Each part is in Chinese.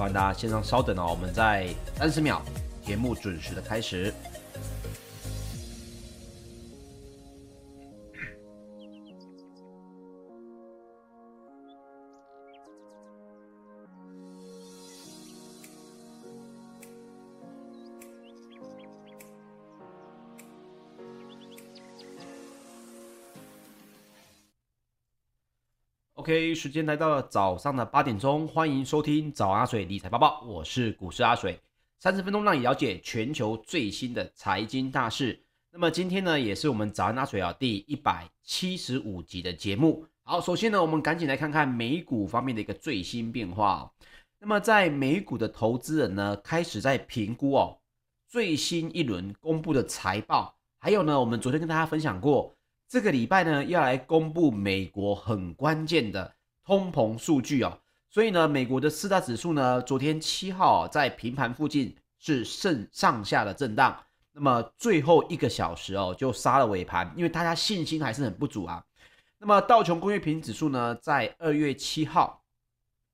欢迎大家线上稍等哦，我们在三十秒，节目准时的开始。OK，时间来到了早上的八点钟，欢迎收听早阿水理财报报，我是股市阿水，三十分钟让你了解全球最新的财经大事。那么今天呢，也是我们早安阿水啊第一百七十五集的节目。好，首先呢，我们赶紧来看看美股方面的一个最新变化。那么在美股的投资人呢，开始在评估哦最新一轮公布的财报，还有呢，我们昨天跟大家分享过。这个礼拜呢，要来公布美国很关键的通膨数据哦，所以呢，美国的四大指数呢，昨天七号在平盘附近是上上下的震荡，那么最后一个小时哦，就杀了尾盘，因为大家信心还是很不足啊。那么道琼工业平指数呢，在二月七号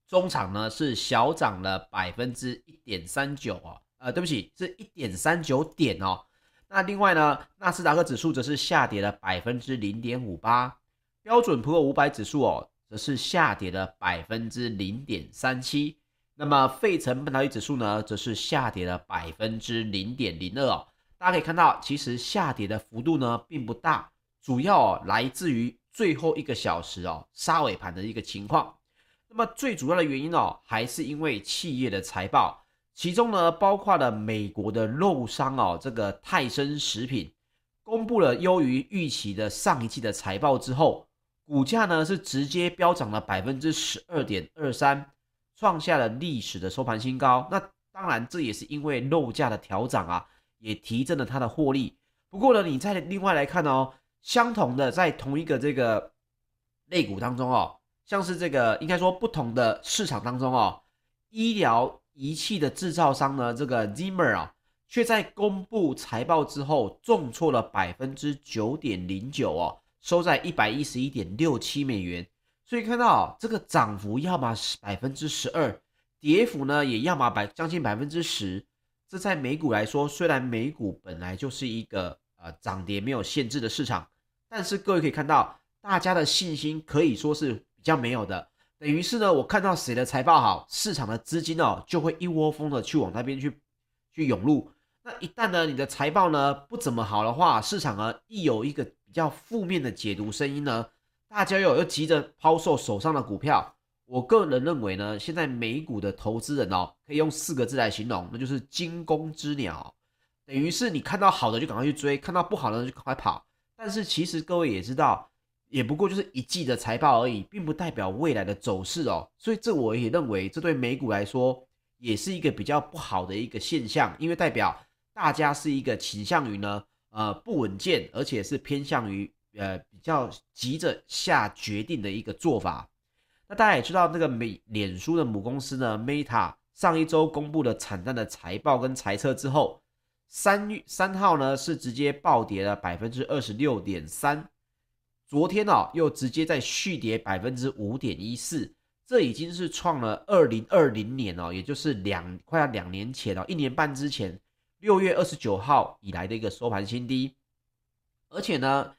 中场呢是小涨了百分之一点三九哦，呃，对不起，是一点三九点哦。那另外呢，纳斯达克指数则是下跌了百分之零点五八，标准普尔五百指数哦，则是下跌了百分之零点三七。那么费城半导体指数呢，则是下跌了百分之零点零二哦。大家可以看到，其实下跌的幅度呢并不大，主要哦来自于最后一个小时哦杀尾盘的一个情况。那么最主要的原因哦，还是因为企业的财报。其中呢，包括了美国的肉商哦，这个泰森食品公布了优于预期的上一季的财报之后，股价呢是直接飙涨了百分之十二点二三，创下了历史的收盘新高。那当然，这也是因为肉价的调涨啊，也提振了它的获利。不过呢，你再另外来看哦，相同的在同一个这个类股当中哦，像是这个应该说不同的市场当中哦，医疗。仪器的制造商呢，这个 Zimmer 啊，却在公布财报之后重挫了百分之九点零九哦，收在一百一十一点六七美元。所以看到这个涨幅要么百分之十二，跌幅呢也要么百将近百分之十。这在美股来说，虽然美股本来就是一个呃涨跌没有限制的市场，但是各位可以看到，大家的信心可以说是比较没有的。等于是呢，我看到谁的财报好，市场的资金哦就会一窝蜂的去往那边去去涌入。那一旦呢，你的财报呢不怎么好的话，市场呢一有一个比较负面的解读声音呢，大家又又急着抛售手上的股票。我个人认为呢，现在美股的投资人哦，可以用四个字来形容，那就是惊弓之鸟。等于是你看到好的就赶快去追，看到不好的就赶快跑。但是其实各位也知道。也不过就是一季的财报而已，并不代表未来的走势哦。所以这我也认为，这对美股来说也是一个比较不好的一个现象，因为代表大家是一个倾向于呢，呃，不稳健，而且是偏向于呃比较急着下决定的一个做法。那大家也知道，那个美脸书的母公司呢，Meta 上一周公布了惨淡的财报跟财测之后，三月三号呢是直接暴跌了百分之二十六点三。昨天哦，又直接在续跌百分之五点一四，这已经是创了二零二零年哦，也就是两快要两年前哦，一年半之前六月二十九号以来的一个收盘新低。而且呢，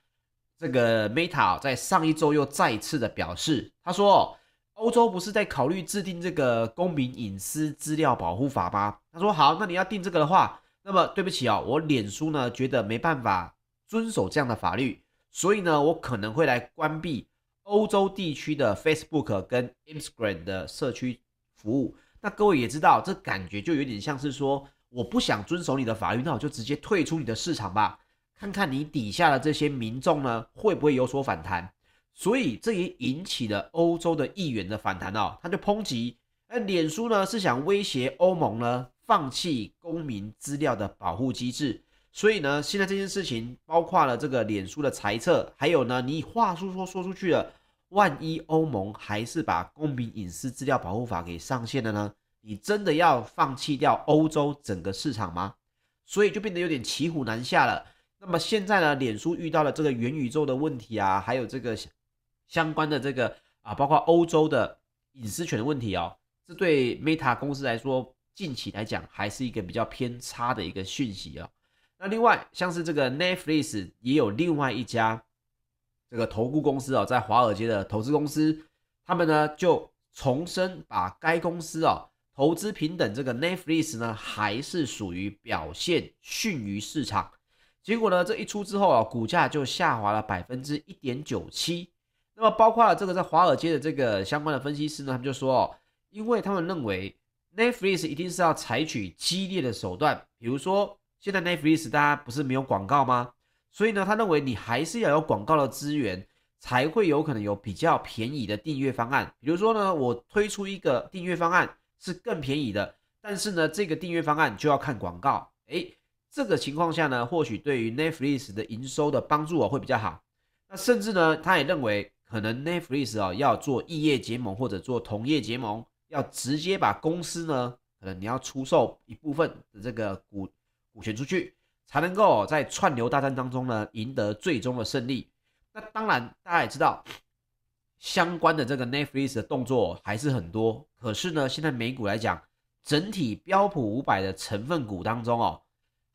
这个 Meta 在上一周又再次的表示，他说，欧洲不是在考虑制定这个公民隐私资料保护法吗？他说好，那你要定这个的话，那么对不起哦，我脸书呢觉得没办法遵守这样的法律。所以呢，我可能会来关闭欧洲地区的 Facebook 跟 Instagram 的社区服务。那各位也知道，这感觉就有点像是说，我不想遵守你的法律，那我就直接退出你的市场吧，看看你底下的这些民众呢会不会有所反弹。所以这也引起了欧洲的议员的反弹哦，他就抨击，那，脸书呢是想威胁欧盟呢放弃公民资料的保护机制。所以呢，现在这件事情包括了这个脸书的财测，还有呢，你话说说说出去了，万一欧盟还是把公民隐私资料保护法给上线了呢？你真的要放弃掉欧洲整个市场吗？所以就变得有点骑虎难下了。那么现在呢，脸书遇到了这个元宇宙的问题啊，还有这个相关的这个啊，包括欧洲的隐私权的问题哦，这对 Meta 公司来说，近期来讲还是一个比较偏差的一个讯息啊。那另外，像是这个 Netflix 也有另外一家这个投顾公司哦，在华尔街的投资公司，他们呢就重申把该公司哦投资平等这个 Netflix 呢，还是属于表现逊于市场。结果呢，这一出之后啊，股价就下滑了百分之一点九七。那么，包括了这个在华尔街的这个相关的分析师呢，他们就说哦，因为他们认为 Netflix 一定是要采取激烈的手段，比如说。现在 Netflix 大家不是没有广告吗？所以呢，他认为你还是要有广告的资源，才会有可能有比较便宜的订阅方案。比如说呢，我推出一个订阅方案是更便宜的，但是呢，这个订阅方案就要看广告。诶，这个情况下呢，或许对于 Netflix 的营收的帮助啊会比较好。那甚至呢，他也认为可能 Netflix 啊要做异业结盟或者做同业结盟，要直接把公司呢，可能你要出售一部分的这个股。股权出去，才能够在串流大战当中呢赢得最终的胜利。那当然，大家也知道，相关的这个 Netflix 的动作还是很多。可是呢，现在美股来讲，整体标普五百的成分股当中哦，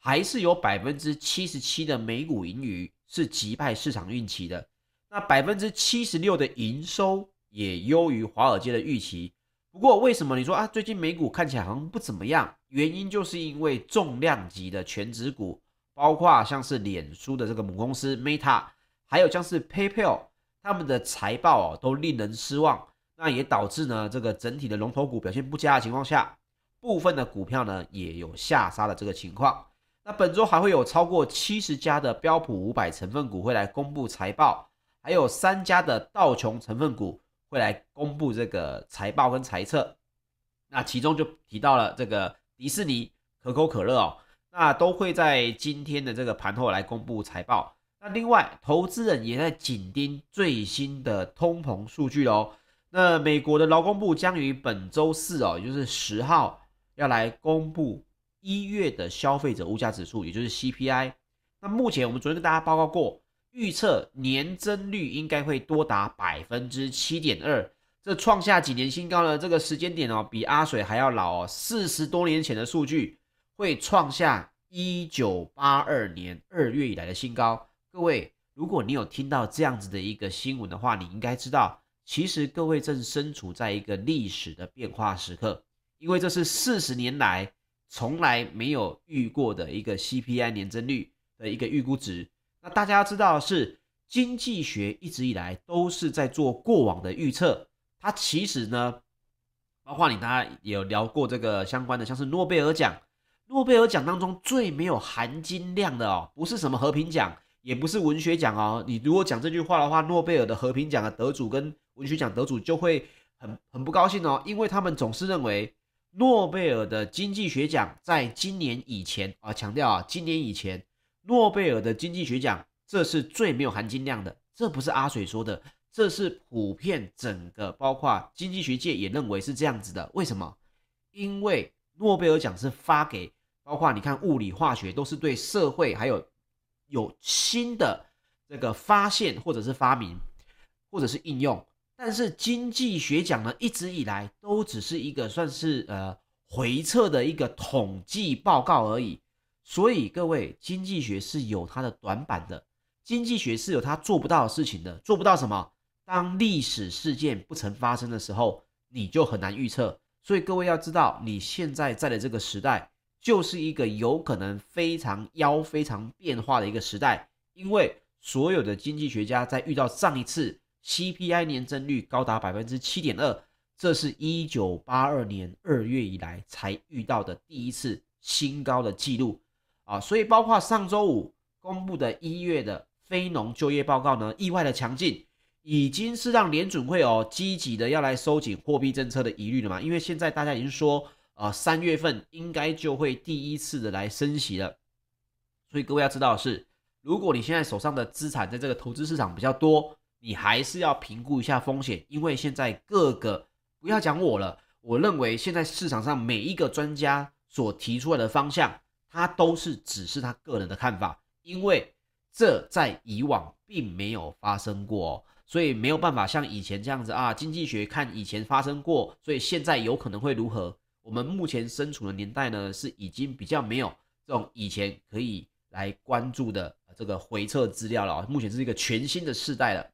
还是有百分之七十七的美股盈余是击败市场预期的。那百分之七十六的营收也优于华尔街的预期。不过，为什么你说啊，最近美股看起来好像不怎么样？原因就是因为重量级的权值股，包括像是脸书的这个母公司 Meta，还有像是 PayPal，他们的财报哦都令人失望。那也导致呢，这个整体的龙头股表现不佳的情况下，部分的股票呢也有下杀的这个情况。那本周还会有超过七十家的标普五百成分股会来公布财报，还有三家的道琼成分股。会来公布这个财报跟财测，那其中就提到了这个迪士尼、可口可乐哦，那都会在今天的这个盘后来公布财报。那另外，投资人也在紧盯最新的通膨数据哦。那美国的劳工部将于本周四哦，也就是十号要来公布一月的消费者物价指数，也就是 CPI。那目前我们昨天跟大家报告过。预测年增率应该会多达百分之七点二，这创下几年新高呢？这个时间点哦，比阿水还要老哦，四十多年前的数据会创下一九八二年二月以来的新高。各位，如果你有听到这样子的一个新闻的话，你应该知道，其实各位正身处在一个历史的变化时刻，因为这是四十年来从来没有遇过的一个 CPI 年增率的一个预估值。那大家要知道的是，经济学一直以来都是在做过往的预测。它其实呢，包括你大家也有聊过这个相关的，像是诺贝尔奖。诺贝尔奖当中最没有含金量的哦，不是什么和平奖，也不是文学奖哦。你如果讲这句话的话，诺贝尔的和平奖的得主跟文学奖得主就会很很不高兴哦，因为他们总是认为诺贝尔的经济学奖在今年以前啊，强调啊，今年以前。诺贝尔的经济学奖，这是最没有含金量的。这不是阿水说的，这是普遍整个包括经济学界也认为是这样子的。为什么？因为诺贝尔奖是发给包括你看物理、化学都是对社会还有有新的这个发现或者是发明或者是应用。但是经济学奖呢，一直以来都只是一个算是呃回测的一个统计报告而已。所以各位，经济学是有它的短板的，经济学是有它做不到的事情的。做不到什么？当历史事件不曾发生的时候，你就很难预测。所以各位要知道，你现在在的这个时代，就是一个有可能非常妖、非常变化的一个时代。因为所有的经济学家在遇到上一次 CPI 年增率高达百分之七点二，这是一九八二年二月以来才遇到的第一次新高的记录。啊，所以包括上周五公布的一月的非农就业报告呢，意外的强劲，已经是让联准会哦积极的要来收紧货币政策的疑虑了嘛。因为现在大家已经说，呃，三月份应该就会第一次的来升息了。所以各位要知道的是，如果你现在手上的资产在这个投资市场比较多，你还是要评估一下风险，因为现在各个不要讲我了，我认为现在市场上每一个专家所提出来的方向。他都是只是他个人的看法，因为这在以往并没有发生过。所以没有办法像以前这样子啊，经济学看以前发生过，所以现在有可能会如何？我们目前身处的年代呢，是已经比较没有这种以前可以来关注的这个回测资料了。目前是一个全新的世代了。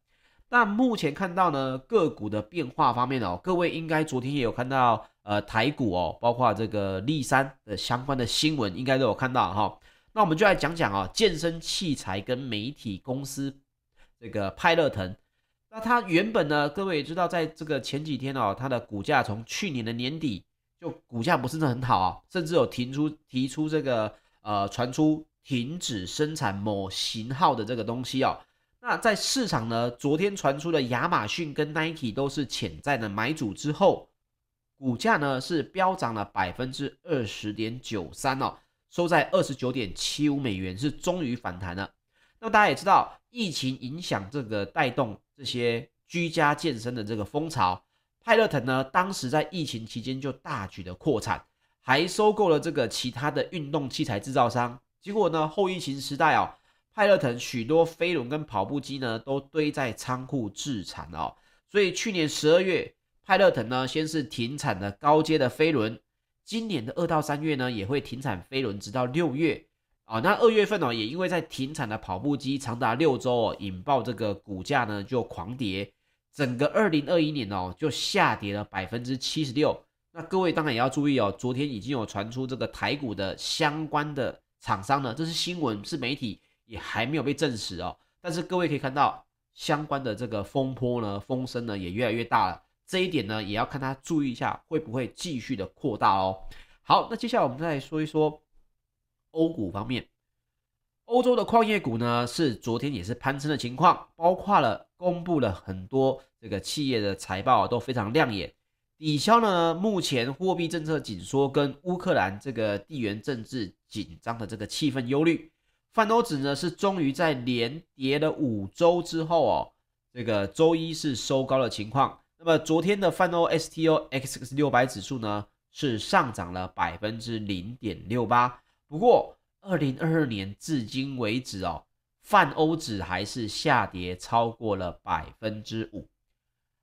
那目前看到呢，个股的变化方面哦，各位应该昨天也有看到，呃，台股哦，包括这个立山的相关的新闻，应该都有看到哈。那我们就来讲讲啊，健身器材跟媒体公司这个派乐腾。那它原本呢，各位也知道，在这个前几天哦，它的股价从去年的年底就股价不是很好啊，甚至有提出提出这个呃传出停止生产某型号的这个东西哦。那在市场呢，昨天传出的亚马逊跟 Nike 都是潜在的买主之后，股价呢是飙涨了百分之二十点九三哦，收在二十九点七五美元，是终于反弹了。那么大家也知道，疫情影响这个带动这些居家健身的这个风潮，派乐腾呢当时在疫情期间就大举的扩产，还收购了这个其他的运动器材制造商，结果呢后疫情时代哦。派乐腾许多飞轮跟跑步机呢，都堆在仓库自产哦，所以去年十二月，派乐腾呢先是停产了高阶的飞轮，今年的二到三月呢也会停产飞轮，直到六月啊。那二月份哦，也因为在停产的跑步机长达六周哦，引爆这个股价呢就狂跌，整个二零二一年哦就下跌了百分之七十六。那各位当然也要注意哦，昨天已经有传出这个台股的相关的厂商呢，这是新闻，是媒体。也还没有被证实哦，但是各位可以看到相关的这个风波呢，风声呢也越来越大了。这一点呢，也要看他注意一下，会不会继续的扩大哦。好，那接下来我们再来说一说欧股方面，欧洲的矿业股呢是昨天也是攀升的情况，包括了公布了很多这个企业的财报都非常亮眼，抵消呢目前货币政策紧缩跟乌克兰这个地缘政治紧张的这个气氛忧虑。泛欧指呢是终于在连跌了五周之后哦，这个周一是收高的情况。那么昨天的泛欧 STOXX 六百指数呢是上涨了百分之零点六八。不过二零二二年至今为止哦，泛欧指还是下跌超过了百分之五。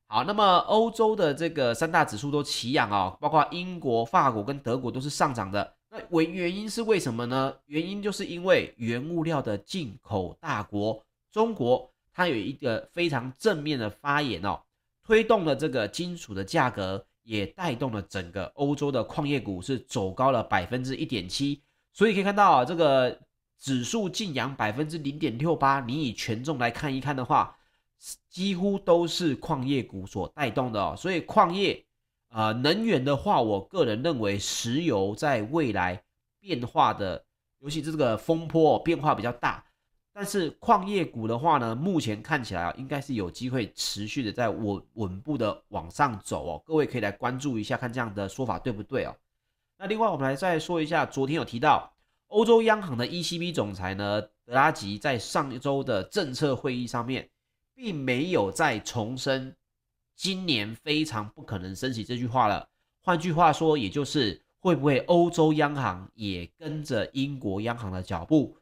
好，那么欧洲的这个三大指数都齐扬哦，包括英国、法国跟德国都是上涨的。为原因是为什么呢？原因就是因为原物料的进口大国中国，它有一个非常正面的发言哦，推动了这个金属的价格，也带动了整个欧洲的矿业股是走高了百分之一点七。所以可以看到啊，这个指数净扬百分之零点六八，你以权重来看一看的话，几乎都是矿业股所带动的哦。所以矿业。啊、能源的话，我个人认为石油在未来变化的，尤其是这个风波变化比较大。但是矿业股的话呢，目前看起来啊，应该是有机会持续的在稳稳步的往上走哦。各位可以来关注一下，看这样的说法对不对哦？那另外我们来再说一下，昨天有提到欧洲央行的 ECB 总裁呢，德拉吉在上一周的政策会议上面，并没有再重申。今年非常不可能升息这句话了。换句话说，也就是会不会欧洲央行也跟着英国央行的脚步，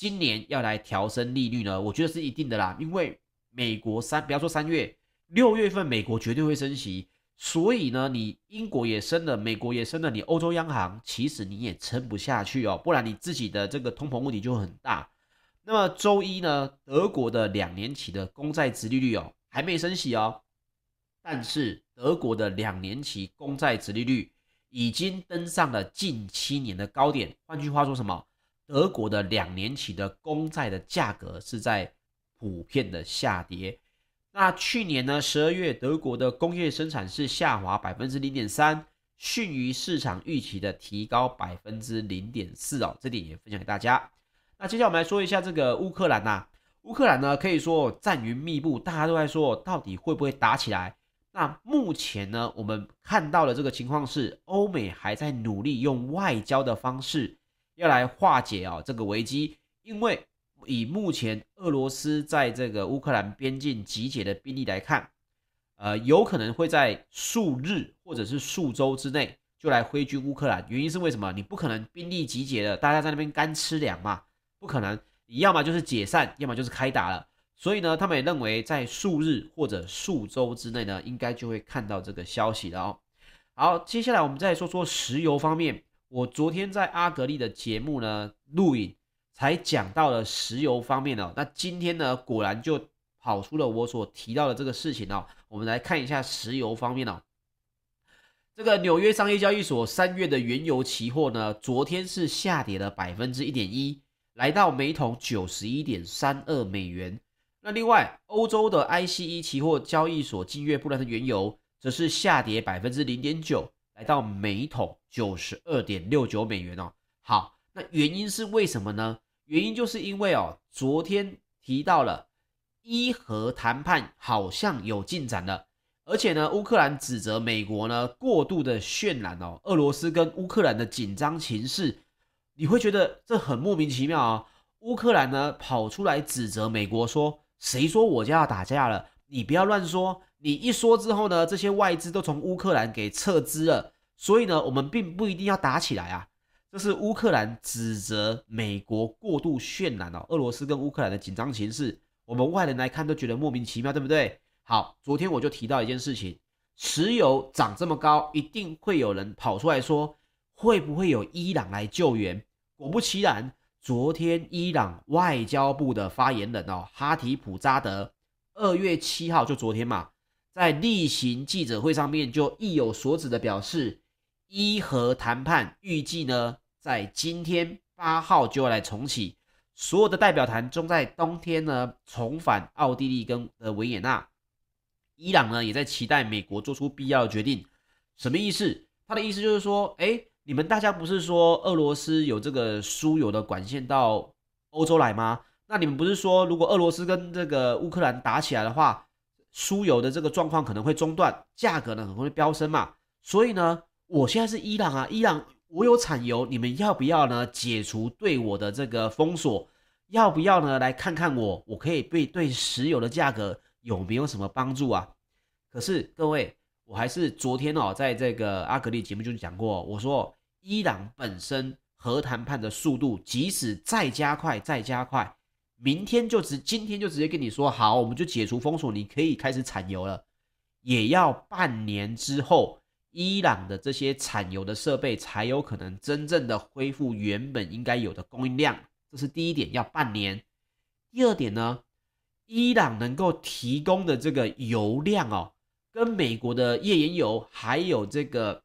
今年要来调升利率呢？我觉得是一定的啦。因为美国三，不要说三月，六月份美国绝对会升息，所以呢，你英国也升了，美国也升了，你欧洲央行其实你也撑不下去哦，不然你自己的这个通膨问题就很大。那么周一呢，德国的两年期的公债殖利率哦，还没升息哦。但是德国的两年期公债殖利率已经登上了近七年的高点。换句话说，什么？德国的两年期的公债的价格是在普遍的下跌。那去年呢，十二月德国的工业生产是下滑百分之零点三，逊于市场预期的提高百分之零点四哦。这点也分享给大家。那接下来我们来说一下这个乌克兰呐、乌克兰呢可以说战云密布，大家都在说到底会不会打起来？那目前呢，我们看到的这个情况是，欧美还在努力用外交的方式要来化解啊这个危机，因为以目前俄罗斯在这个乌克兰边境集结的兵力来看，呃，有可能会在数日或者是数周之内就来挥军乌克兰。原因是为什么？你不可能兵力集结了，大家在那边干吃粮嘛，不可能。你要么就是解散，要么就是开打了。所以呢，他们也认为在数日或者数周之内呢，应该就会看到这个消息了哦。好，接下来我们再说说石油方面。我昨天在阿格力的节目呢录影，才讲到了石油方面哦。那今天呢，果然就跑出了我所提到的这个事情哦。我们来看一下石油方面哦。这个纽约商业交易所三月的原油期货呢，昨天是下跌了百分之一点一，来到每桶九十一点三二美元。那另外，欧洲的 ICE 期货交易所近月布兰特原油则是下跌百分之零点九。来到每桶九十二点六九美元哦。好，那原因是为什么呢？原因就是因为哦，昨天提到了伊核谈判好像有进展了，而且呢，乌克兰指责美国呢过度的渲染哦，俄罗斯跟乌克兰的紧张情势，你会觉得这很莫名其妙啊。乌克兰呢跑出来指责美国说：“谁说我家要打架了？你不要乱说。”你一说之后呢，这些外资都从乌克兰给撤资了，所以呢，我们并不一定要打起来啊。这是乌克兰指责美国过度渲染哦，俄罗斯跟乌克兰的紧张情势，我们外人来看都觉得莫名其妙，对不对？好，昨天我就提到一件事情，石油涨这么高，一定会有人跑出来说，会不会有伊朗来救援？果不其然，昨天伊朗外交部的发言人哦，哈提普扎德，二月七号就昨天嘛。在例行记者会上面就意有所指的表示，伊核谈判预计呢在今天八号就要来重启，所有的代表团将在冬天呢重返奥地利跟呃维也纳。伊朗呢也在期待美国做出必要的决定。什么意思？他的意思就是说，哎，你们大家不是说俄罗斯有这个输油的管线到欧洲来吗？那你们不是说如果俄罗斯跟这个乌克兰打起来的话？输油的这个状况可能会中断，价格呢可能会飙升嘛，所以呢，我现在是伊朗啊，伊朗我有产油，你们要不要呢解除对我的这个封锁？要不要呢来看看我，我可以对对石油的价格有没有什么帮助啊？可是各位，我还是昨天哦，在这个阿格力节目就讲过，我说伊朗本身核谈判的速度，即使再加快，再加快。明天就直，今天就直接跟你说好，我们就解除封锁，你可以开始产油了。也要半年之后，伊朗的这些产油的设备才有可能真正的恢复原本应该有的供应量。这是第一点，要半年。第二点呢，伊朗能够提供的这个油量哦，跟美国的页岩油还有这个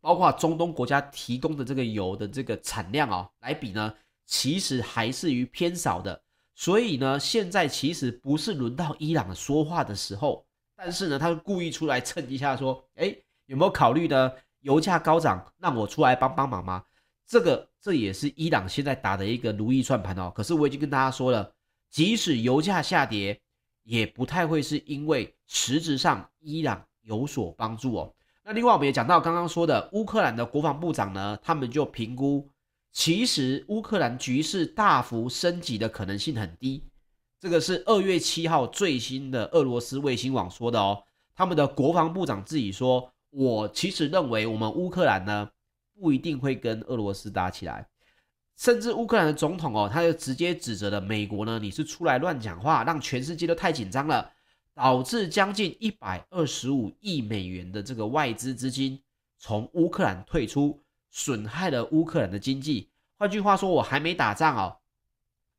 包括中东国家提供的这个油的这个产量哦来比呢，其实还是于偏少的。所以呢，现在其实不是轮到伊朗说话的时候，但是呢，他故意出来蹭一下，说：“哎，有没有考虑呢？油价高涨，让我出来帮帮忙吗？”这个这也是伊朗现在打的一个如意算盘哦。可是我已经跟大家说了，即使油价下跌，也不太会是因为实质上伊朗有所帮助哦。那另外我们也讲到刚刚说的乌克兰的国防部长呢，他们就评估。其实乌克兰局势大幅升级的可能性很低，这个是二月七号最新的俄罗斯卫星网说的哦。他们的国防部长自己说：“我其实认为我们乌克兰呢不一定会跟俄罗斯打起来，甚至乌克兰的总统哦，他就直接指责了美国呢，你是出来乱讲话，让全世界都太紧张了，导致将近一百二十五亿美元的这个外资资金从乌克兰退出。”损害了乌克兰的经济。换句话说，我还没打仗哦，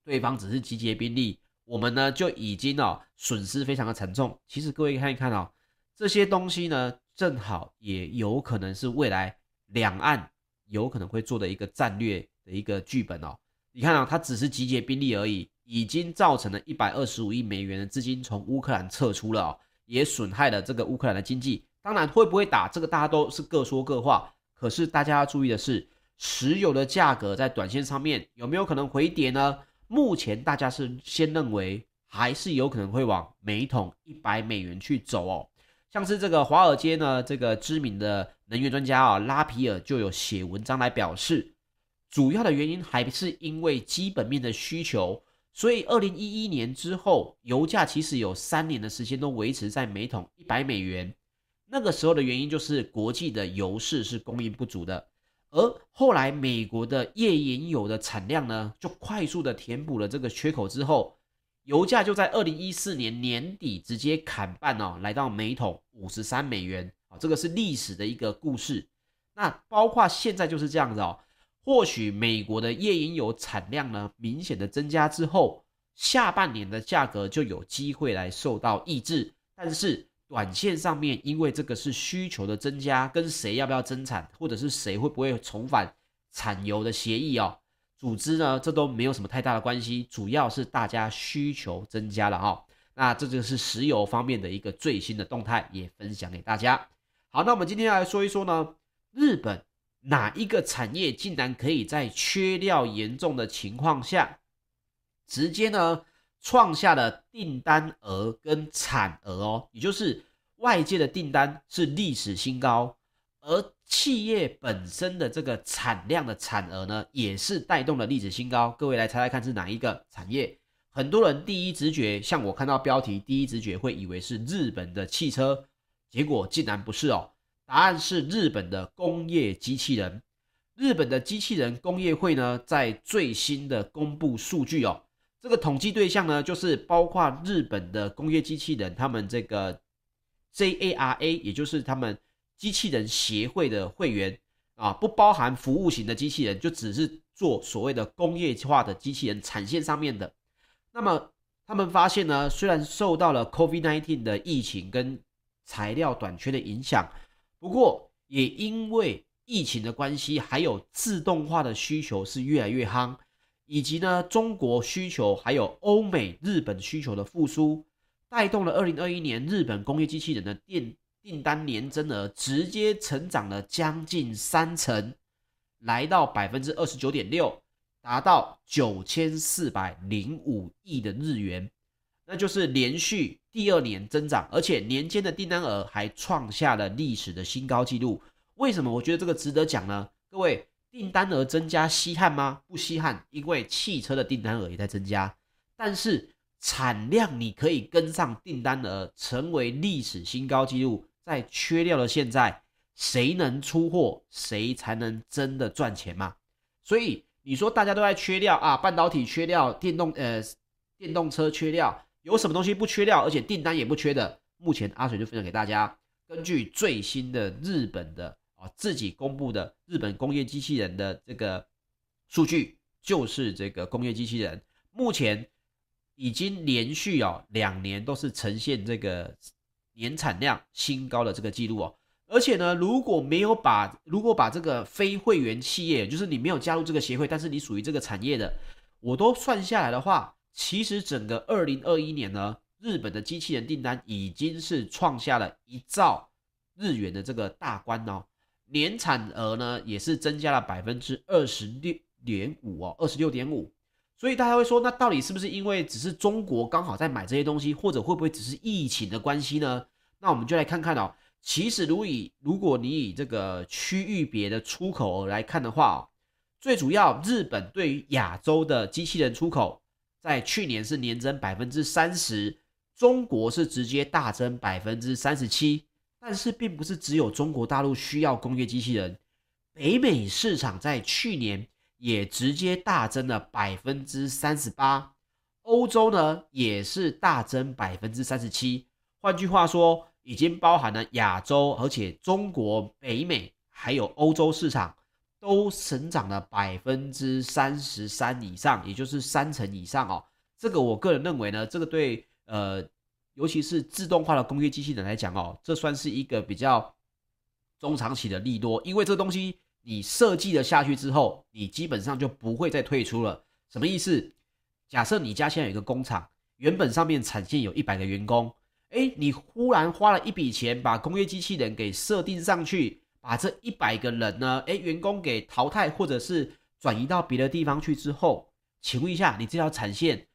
对方只是集结兵力，我们呢就已经哦损失非常的沉重。其实各位看一看哦，这些东西呢，正好也有可能是未来两岸有可能会做的一个战略的一个剧本哦。你看啊，它只是集结兵力而已，已经造成了一百二十五亿美元的资金从乌克兰撤出了哦，也损害了这个乌克兰的经济。当然，会不会打这个，大家都是各说各话。可是大家要注意的是，石油的价格在短线上面有没有可能回跌呢？目前大家是先认为还是有可能会往每桶一百美元去走哦。像是这个华尔街呢，这个知名的能源专家啊，拉皮尔就有写文章来表示，主要的原因还是因为基本面的需求。所以二零一一年之后，油价其实有三年的时间都维持在每桶一百美元。那个时候的原因就是国际的油市是供应不足的，而后来美国的页岩油的产量呢，就快速的填补了这个缺口之后，油价就在二零一四年年底直接砍半哦，来到每桶五十三美元啊，这个是历史的一个故事。那包括现在就是这样子哦，或许美国的页岩油产量呢明显的增加之后，下半年的价格就有机会来受到抑制，但是短线上面因为这个是需求的增加，跟谁要不要增产，或者是谁会不会重返产油的协议哦，组织呢这都没有什么太大的关系，主要是大家需求增加了哈，那这就是石油方面的一个最新的动态，也分享给大家。好，那我们今天来说一说呢。日本哪一个产业竟然可以在缺料严重的情况下，直接呢创下了订单额跟产额哦，也就是外界的订单是历史新高，而企业本身的这个产量的产额呢，也是带动了历史新高。各位来猜猜看是哪一个产业？很多人第一直觉，像我看到标题，第一直觉会以为是日本的汽车，结果竟然不是哦。答案是日本的工业机器人。日本的机器人工业会呢，在最新的公布数据哦，这个统计对象呢，就是包括日本的工业机器人，他们这个 JARA，也就是他们机器人协会的会员啊，不包含服务型的机器人，就只是做所谓的工业化的机器人产线上面的。那么他们发现呢，虽然受到了 COVID-19 的疫情跟材料短缺的影响。不过，也因为疫情的关系，还有自动化的需求是越来越夯，以及呢中国需求还有欧美、日本需求的复苏，带动了二零二一年日本工业机器人的订订单年增额直接成长了将近三成，来到百分之二十九点六，达到九千四百零五亿的日元。那就是连续第二年增长，而且年间的订单额还创下了历史的新高纪录。为什么我觉得这个值得讲呢？各位，订单额增加稀罕吗？不稀罕，因为汽车的订单额也在增加。但是产量你可以跟上订单额，成为历史新高纪录。在缺料的现在，谁能出货，谁才能真的赚钱嘛？所以你说大家都在缺料啊，半导体缺料，电动呃电动车缺料。有什么东西不缺料，而且订单也不缺的？目前阿水就分享给大家，根据最新的日本的啊自己公布的日本工业机器人的这个数据，就是这个工业机器人目前已经连续哦两年都是呈现这个年产量新高的这个记录哦，而且呢，如果没有把如果把这个非会员企业，就是你没有加入这个协会，但是你属于这个产业的，我都算下来的话。其实整个二零二一年呢，日本的机器人订单已经是创下了一兆日元的这个大关哦，年产额呢也是增加了百分之二十六点五哦，二十六点五。所以大家会说，那到底是不是因为只是中国刚好在买这些东西，或者会不会只是疫情的关系呢？那我们就来看看哦。其实如以如果你以这个区域别的出口来看的话哦，最主要日本对于亚洲的机器人出口。在去年是年增百分之三十，中国是直接大增百分之三十七，但是并不是只有中国大陆需要工业机器人，北美市场在去年也直接大增了百分之三十八，欧洲呢也是大增百分之三十七，换句话说，已经包含了亚洲，而且中国、北美还有欧洲市场。都成长了百分之三十三以上，也就是三成以上哦。这个我个人认为呢，这个对呃，尤其是自动化的工业机器人来讲哦，这算是一个比较中长期的利多，因为这东西你设计了下去之后，你基本上就不会再退出了。什么意思？假设你家现在有一个工厂，原本上面产线有一百个员工，诶，你忽然花了一笔钱把工业机器人给设定上去。把这一百个人呢，诶，员工给淘汰或者是转移到别的地方去之后，请问一下，你这条产线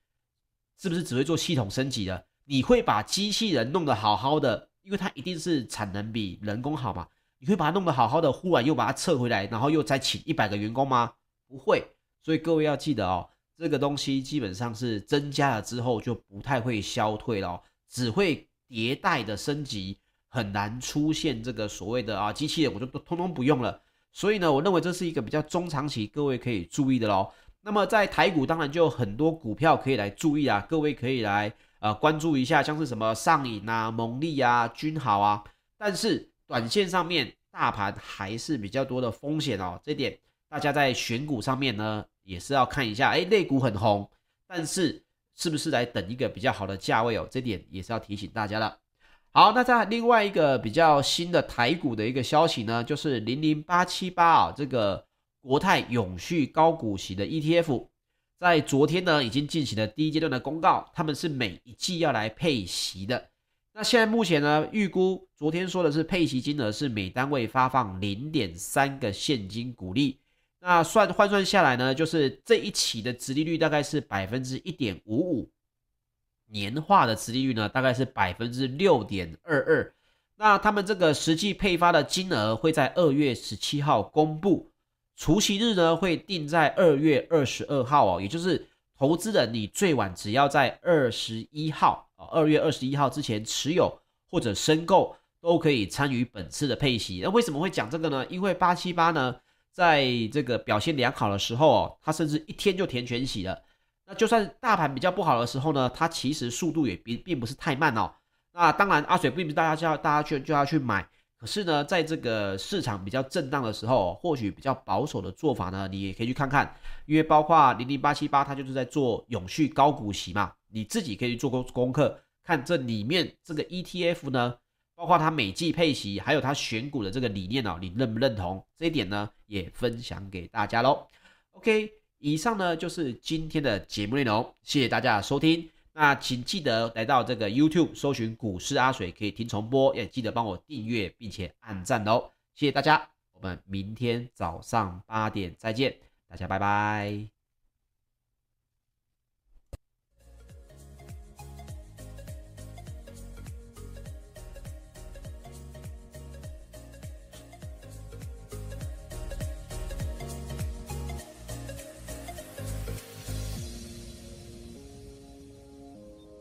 是不是只会做系统升级的？你会把机器人弄得好好的，因为它一定是产能比人工好嘛？你会把它弄得好好的，忽然又把它撤回来，然后又再请一百个员工吗？不会。所以各位要记得哦，这个东西基本上是增加了之后就不太会消退了哦，只会迭代的升级。很难出现这个所谓的啊机器人，我就都通通不用了。所以呢，我认为这是一个比较中长期各位可以注意的喽。那么在台股当然就有很多股票可以来注意啊，各位可以来呃关注一下，像是什么上影啊、蒙利啊、君豪啊。但是短线上面大盘还是比较多的风险哦，这点大家在选股上面呢也是要看一下。哎，类股很红，但是是不是来等一个比较好的价位哦？这点也是要提醒大家的。好，那在另外一个比较新的台股的一个消息呢，就是零零八七八啊，这个国泰永续高股息的 ETF，在昨天呢已经进行了第一阶段的公告，他们是每一季要来配息的。那现在目前呢，预估昨天说的是配息金额是每单位发放零点三个现金股利，那算换算下来呢，就是这一期的殖利率大概是百分之一点五五。年化的殖利率呢，大概是百分之六点二二。那他们这个实际配发的金额会在二月十七号公布，除息日呢会定在二月二十二号哦，也就是投资人你最晚只要在二十一号啊，二月二十一号之前持有或者申购都可以参与本次的配息。那为什么会讲这个呢？因为八七八呢，在这个表现良好的时候哦，它甚至一天就填全息了。那就算大盘比较不好的时候呢，它其实速度也并并不是太慢哦。那当然，阿水并不是大家叫大家去就要去买，可是呢，在这个市场比较震荡的时候，或许比较保守的做法呢，你也可以去看看，因为包括零零八七八，它就是在做永续高股息嘛，你自己可以做功功课，看这里面这个 ETF 呢，包括它每季配息，还有它选股的这个理念哦，你认不认同？这一点呢，也分享给大家喽。OK。以上呢就是今天的节目内容，谢谢大家的收听。那请记得来到这个 YouTube 搜寻股市阿水，可以听重播，也记得帮我订阅并且按赞哦。谢谢大家，我们明天早上八点再见，大家拜拜。